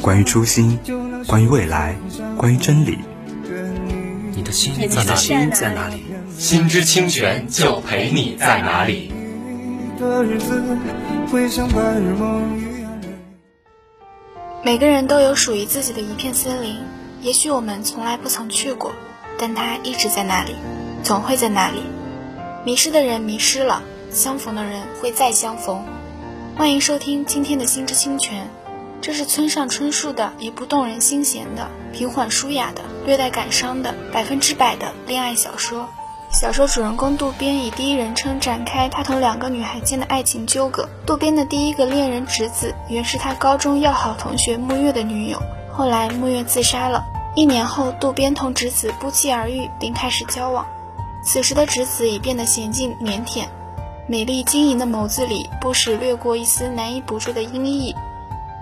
关于初心，关于未来，关于真理。你的心在哪里？心在哪里？心之清泉就陪你在哪里。每个人都有属于自己的一片森林，也许我们从来不曾去过，但它一直在那里，总会在那里。迷失的人迷失了，相逢的人会再相逢。欢迎收听今天的心之清泉，这是村上春树的一部动人心弦的、平缓舒雅的、略带感伤的百分之百的恋爱小说。小说主人公渡边以第一人称展开他同两个女孩间的爱情纠葛。渡边的第一个恋人直子原是他高中要好同学木月的女友，后来木月自杀了。一年后，渡边同直子不期而遇，并开始交往。此时的直子已变得娴静腼腆，美丽晶莹的眸子里不时掠过一丝难以捕捉的阴翳。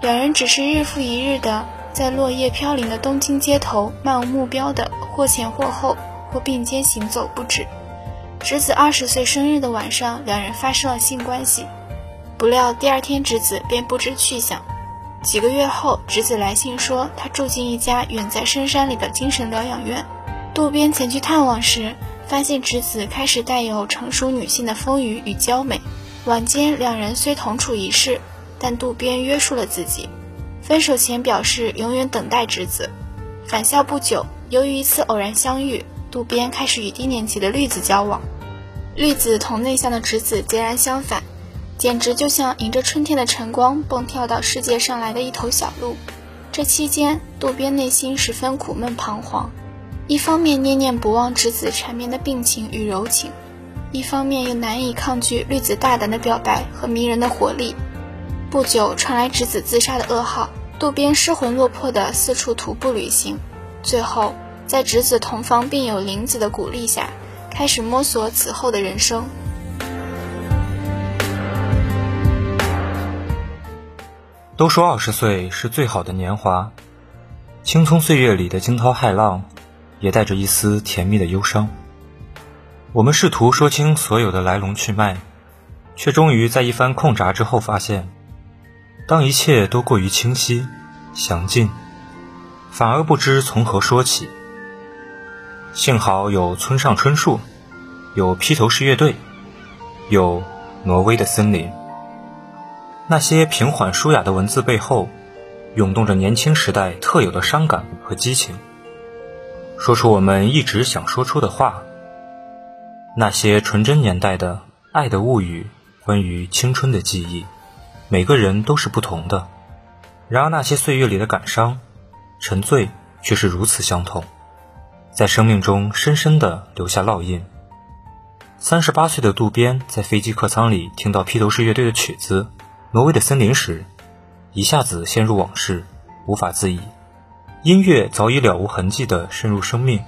两人只是日复一日的在落叶飘零的东京街头漫无目标的或前或后。或并肩行走不止。直子二十岁生日的晚上，两人发生了性关系。不料第二天，直子便不知去向。几个月后，直子来信说，他住进一家远在深山里的精神疗养院。渡边前去探望时，发现直子开始带有成熟女性的丰腴与娇美。晚间，两人虽同处一室，但渡边约束了自己，分手前表示永远等待直子。返校不久，由于一次偶然相遇。渡边开始与低年级的绿子交往，绿子同内向的直子截然相反，简直就像迎着春天的晨光蹦跳到世界上来的一头小鹿。这期间，渡边内心十分苦闷彷徨，一方面念念不忘直子缠绵的病情与柔情，一方面又难以抗拒绿子大胆的表白和迷人的活力。不久，传来侄子自杀的噩耗，渡边失魂落魄地四处徒步旅行，最后。在侄子同房病友林子的鼓励下，开始摸索此后的人生。都说二十岁是最好的年华，青葱岁月里的惊涛骇浪，也带着一丝甜蜜的忧伤。我们试图说清所有的来龙去脉，却终于在一番空闸之后发现，当一切都过于清晰、详尽，反而不知从何说起。幸好有村上春树，有披头士乐队，有挪威的森林。那些平缓舒雅的文字背后，涌动着年轻时代特有的伤感和激情，说出我们一直想说出的话。那些纯真年代的爱的物语，关于青春的记忆，每个人都是不同的。然而那些岁月里的感伤、沉醉，却是如此相同。在生命中深深地留下烙印。三十八岁的渡边在飞机客舱里听到披头士乐队的曲子《挪威的森林》时，一下子陷入往事，无法自已。音乐早已了无痕迹地渗入生命，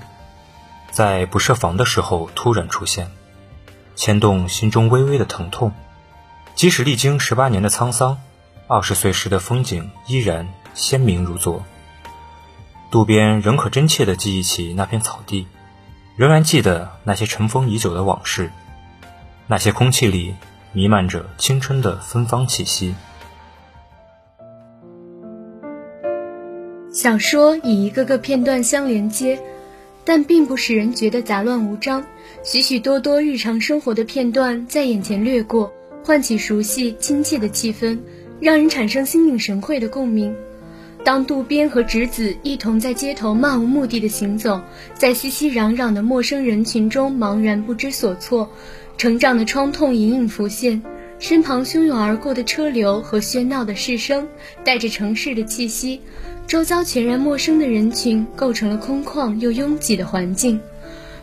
在不设防的时候突然出现，牵动心中微微的疼痛。即使历经十八年的沧桑，二十岁时的风景依然鲜明如昨。渡边仍可真切地记忆起那片草地，仍然记得那些尘封已久的往事，那些空气里弥漫着青春的芬芳气息。小说以一个个片段相连接，但并不使人觉得杂乱无章。许许多多日常生活的片段在眼前掠过，唤起熟悉亲切的气氛，让人产生心领神会的共鸣。当渡边和直子一同在街头漫无目的的行走，在熙熙攘攘的陌生人群中茫然不知所措，成长的创痛隐隐浮现，身旁汹涌而过的车流和喧闹的市声，带着城市的气息，周遭全然陌生的人群构成了空旷又拥挤的环境，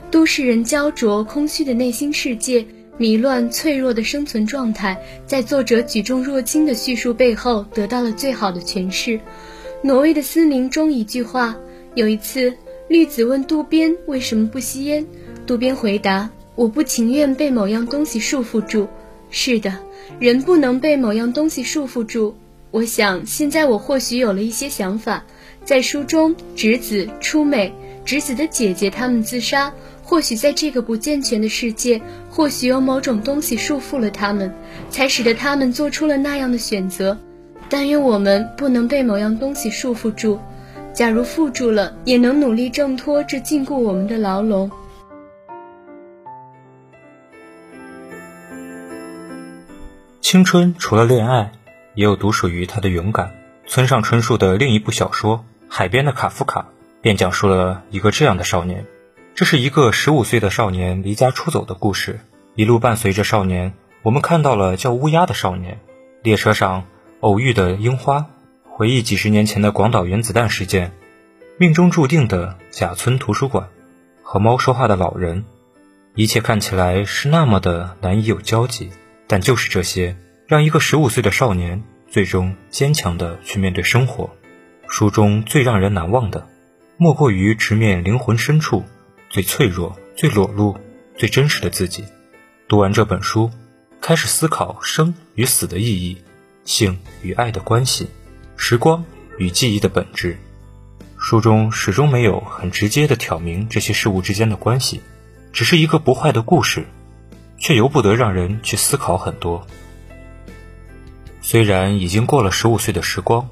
都市人焦灼空虚的内心世界。迷乱脆弱的生存状态，在作者举重若轻的叙述背后得到了最好的诠释。挪威的森林中一句话：有一次，绿子问渡边为什么不吸烟，渡边回答：“我不情愿被某样东西束缚住。”是的，人不能被某样东西束缚住。我想，现在我或许有了一些想法。在书中，直子、初美、直子的姐姐他们自杀。或许在这个不健全的世界，或许有某种东西束缚了他们，才使得他们做出了那样的选择。但愿我们不能被某样东西束缚住，假如缚住了，也能努力挣脱这禁锢我们的牢笼。青春除了恋爱，也有独属于它的勇敢。村上春树的另一部小说《海边的卡夫卡》便讲述了一个这样的少年。这是一个十五岁的少年离家出走的故事。一路伴随着少年，我们看到了叫乌鸦的少年，列车上偶遇的樱花，回忆几十年前的广岛原子弹事件，命中注定的甲村图书馆，和猫说话的老人，一切看起来是那么的难以有交集，但就是这些，让一个十五岁的少年最终坚强的去面对生活。书中最让人难忘的，莫过于直面灵魂深处。最脆弱、最裸露、最真实的自己。读完这本书，开始思考生与死的意义，性与爱的关系，时光与记忆的本质。书中始终没有很直接的挑明这些事物之间的关系，只是一个不坏的故事，却由不得让人去思考很多。虽然已经过了十五岁的时光，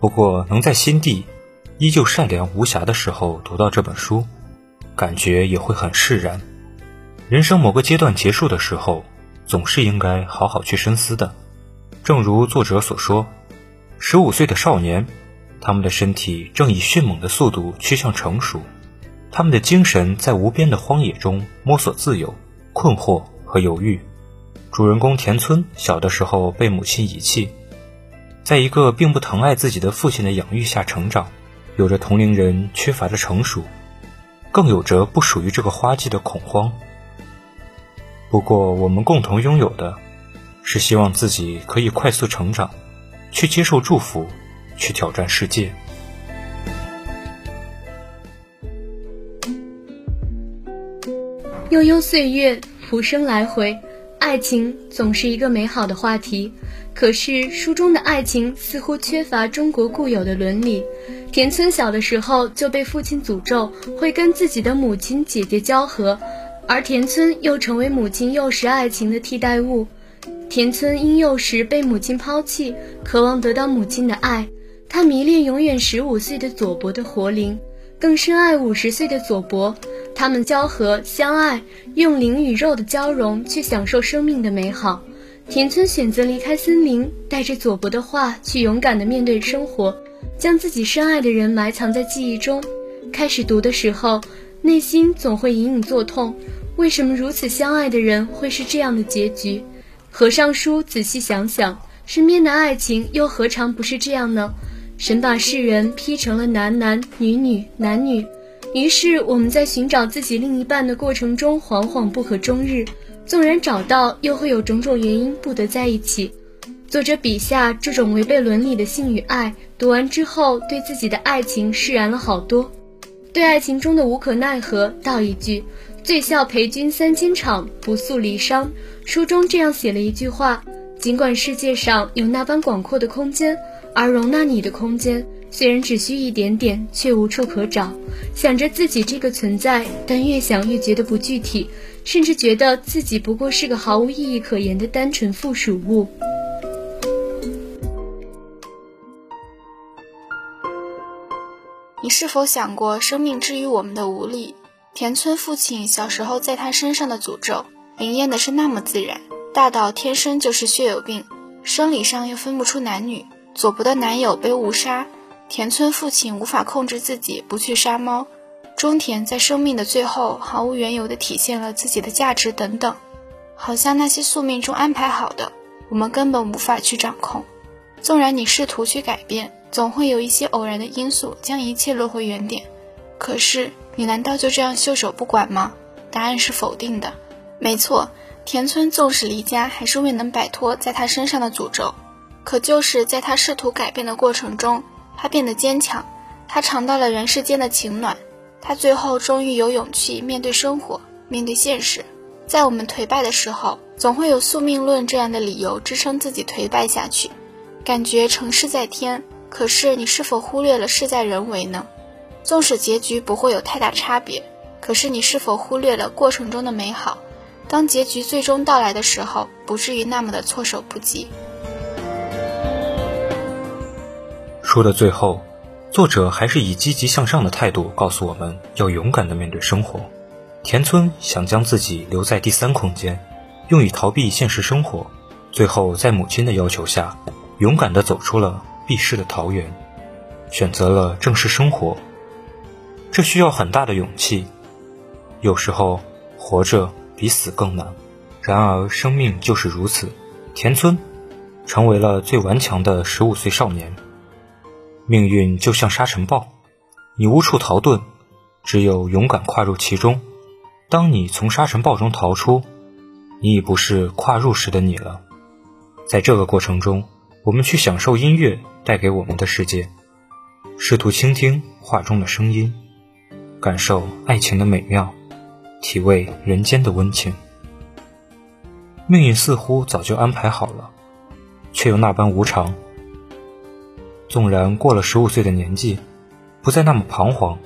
不过能在心地依旧善良无瑕的时候读到这本书。感觉也会很释然。人生某个阶段结束的时候，总是应该好好去深思的。正如作者所说，十五岁的少年，他们的身体正以迅猛的速度趋向成熟，他们的精神在无边的荒野中摸索自由、困惑和犹豫。主人公田村小的时候被母亲遗弃，在一个并不疼爱自己的父亲的养育下成长，有着同龄人缺乏的成熟。更有着不属于这个花季的恐慌。不过，我们共同拥有的，是希望自己可以快速成长，去接受祝福，去挑战世界。悠悠岁月，浮生来回，爱情总是一个美好的话题。可是，书中的爱情似乎缺乏中国固有的伦理。田村小的时候就被父亲诅咒会跟自己的母亲姐姐交合，而田村又成为母亲幼时爱情的替代物。田村因幼时被母亲抛弃，渴望得到母亲的爱，他迷恋永远十五岁的佐伯的活灵，更深爱五十岁的佐伯。他们交合相爱，用灵与肉的交融去享受生命的美好。田村选择离开森林，带着佐伯的话去勇敢地面对生活。将自己深爱的人埋藏在记忆中。开始读的时候，内心总会隐隐作痛。为什么如此相爱的人会是这样的结局？合上书，仔细想想，身边的爱情又何尝不是这样呢？神把世人劈成了男男女女男女，于是我们在寻找自己另一半的过程中惶惶不可终日。纵然找到，又会有种种原因不得在一起。作者笔下这种违背伦理的性与爱，读完之后对自己的爱情释然了好多。对爱情中的无可奈何，道一句：“醉笑陪君三千场，不诉离殇。”书中这样写了一句话：尽管世界上有那般广阔的空间，而容纳你的空间虽然只需一点点，却无处可找。想着自己这个存在，但越想越觉得不具体，甚至觉得自己不过是个毫无意义可言的单纯附属物。你是否想过，生命之于我们的无力？田村父亲小时候在他身上的诅咒，灵验的是那么自然，大到天生就是血友病，生理上又分不出男女。佐伯的男友被误杀，田村父亲无法控制自己不去杀猫，中田在生命的最后毫无缘由地体现了自己的价值等等，好像那些宿命中安排好的，我们根本无法去掌控。纵然你试图去改变，总会有一些偶然的因素将一切落回原点。可是，你难道就这样袖手不管吗？答案是否定的。没错，田村纵使离家，还是未能摆脱在他身上的诅咒。可就是在他试图改变的过程中，他变得坚强，他尝到了人世间的情暖，他最后终于有勇气面对生活，面对现实。在我们颓败的时候，总会有宿命论这样的理由支撑自己颓败下去。感觉成事在天，可是你是否忽略了事在人为呢？纵使结局不会有太大差别，可是你是否忽略了过程中的美好？当结局最终到来的时候，不至于那么的措手不及。说的最后，作者还是以积极向上的态度告诉我们要勇敢的面对生活。田村想将自己留在第三空间，用以逃避现实生活，最后在母亲的要求下。勇敢地走出了避世的桃源，选择了正视生活。这需要很大的勇气。有时候，活着比死更难。然而，生命就是如此。田村成为了最顽强的十五岁少年。命运就像沙尘暴，你无处逃遁，只有勇敢跨入其中。当你从沙尘暴中逃出，你已不是跨入时的你了。在这个过程中，我们去享受音乐带给我们的世界，试图倾听画中的声音，感受爱情的美妙，体味人间的温情。命运似乎早就安排好了，却又那般无常。纵然过了十五岁的年纪，不再那么彷徨，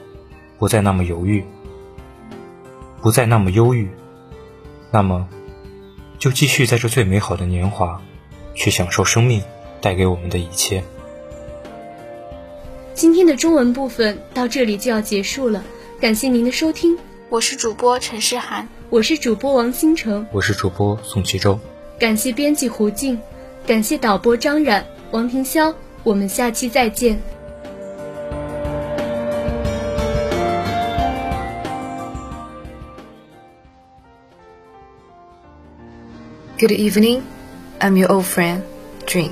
不再那么犹豫，不再那么忧郁，那么就继续在这最美好的年华，去享受生命。带给我们的一切。今天的中文部分到这里就要结束了，感谢您的收听。我是主播陈诗涵，我是主播王星成，我是主播宋其舟。感谢编辑胡静，感谢导播张冉、王庭潇。我们下期再见。Good evening, I'm your old friend, Dream.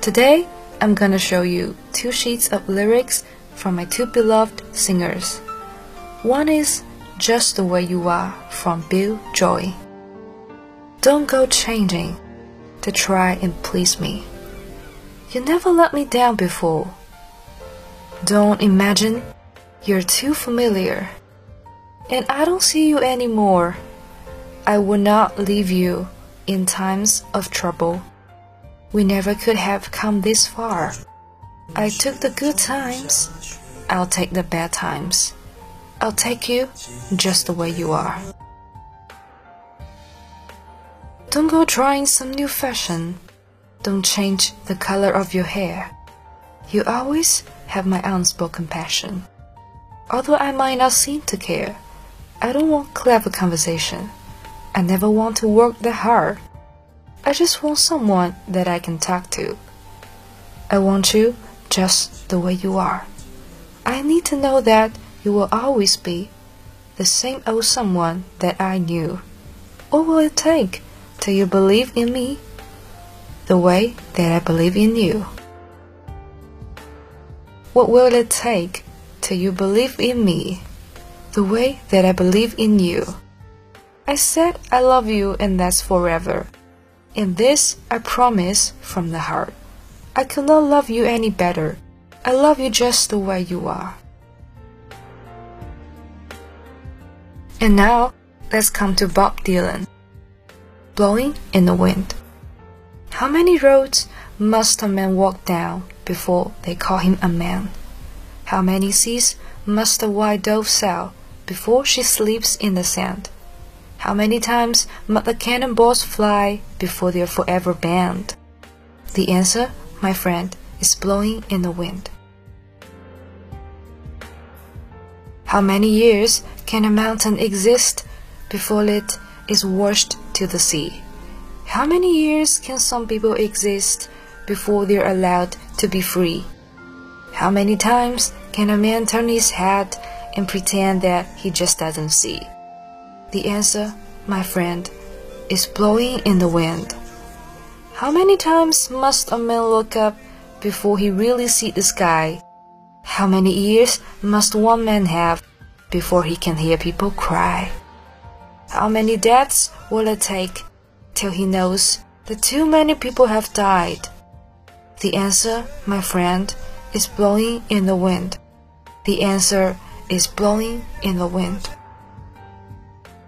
Today, I'm gonna show you two sheets of lyrics from my two beloved singers. One is Just the Way You Are from Bill Joy. Don't go changing to try and please me. You never let me down before. Don't imagine you're too familiar. And I don't see you anymore. I will not leave you in times of trouble. We never could have come this far. I took the good times. I'll take the bad times. I'll take you just the way you are. Don't go trying some new fashion. Don't change the color of your hair. You always have my unspoken passion. Although I might not seem to care, I don't want clever conversation. I never want to work that hard. I just want someone that I can talk to. I want you just the way you are. I need to know that you will always be the same old someone that I knew. What will it take till you believe in me the way that I believe in you? What will it take till you believe in me the way that I believe in you? I said I love you and that's forever. And this I promise from the heart. I cannot love you any better. I love you just the way you are. And now, let's come to Bob Dylan. Blowing in the Wind. How many roads must a man walk down before they call him a man? How many seas must a white dove sail before she sleeps in the sand? How many times must the cannonballs fly before they're forever banned? The answer, my friend, is blowing in the wind. How many years can a mountain exist before it is washed to the sea? How many years can some people exist before they're allowed to be free? How many times can a man turn his head and pretend that he just doesn't see? The answer, my friend, is blowing in the wind. How many times must a man look up before he really sees the sky? How many ears must one man have before he can hear people cry? How many deaths will it take till he knows that too many people have died? The answer, my friend, is blowing in the wind. The answer is blowing in the wind.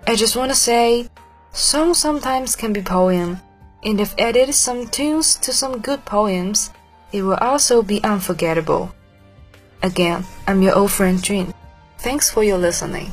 I just want to say, songs sometimes can be poem, and if added some tunes to some good poems, it will also be unforgettable. Again, I'm your old friend Jun. Thanks for your listening.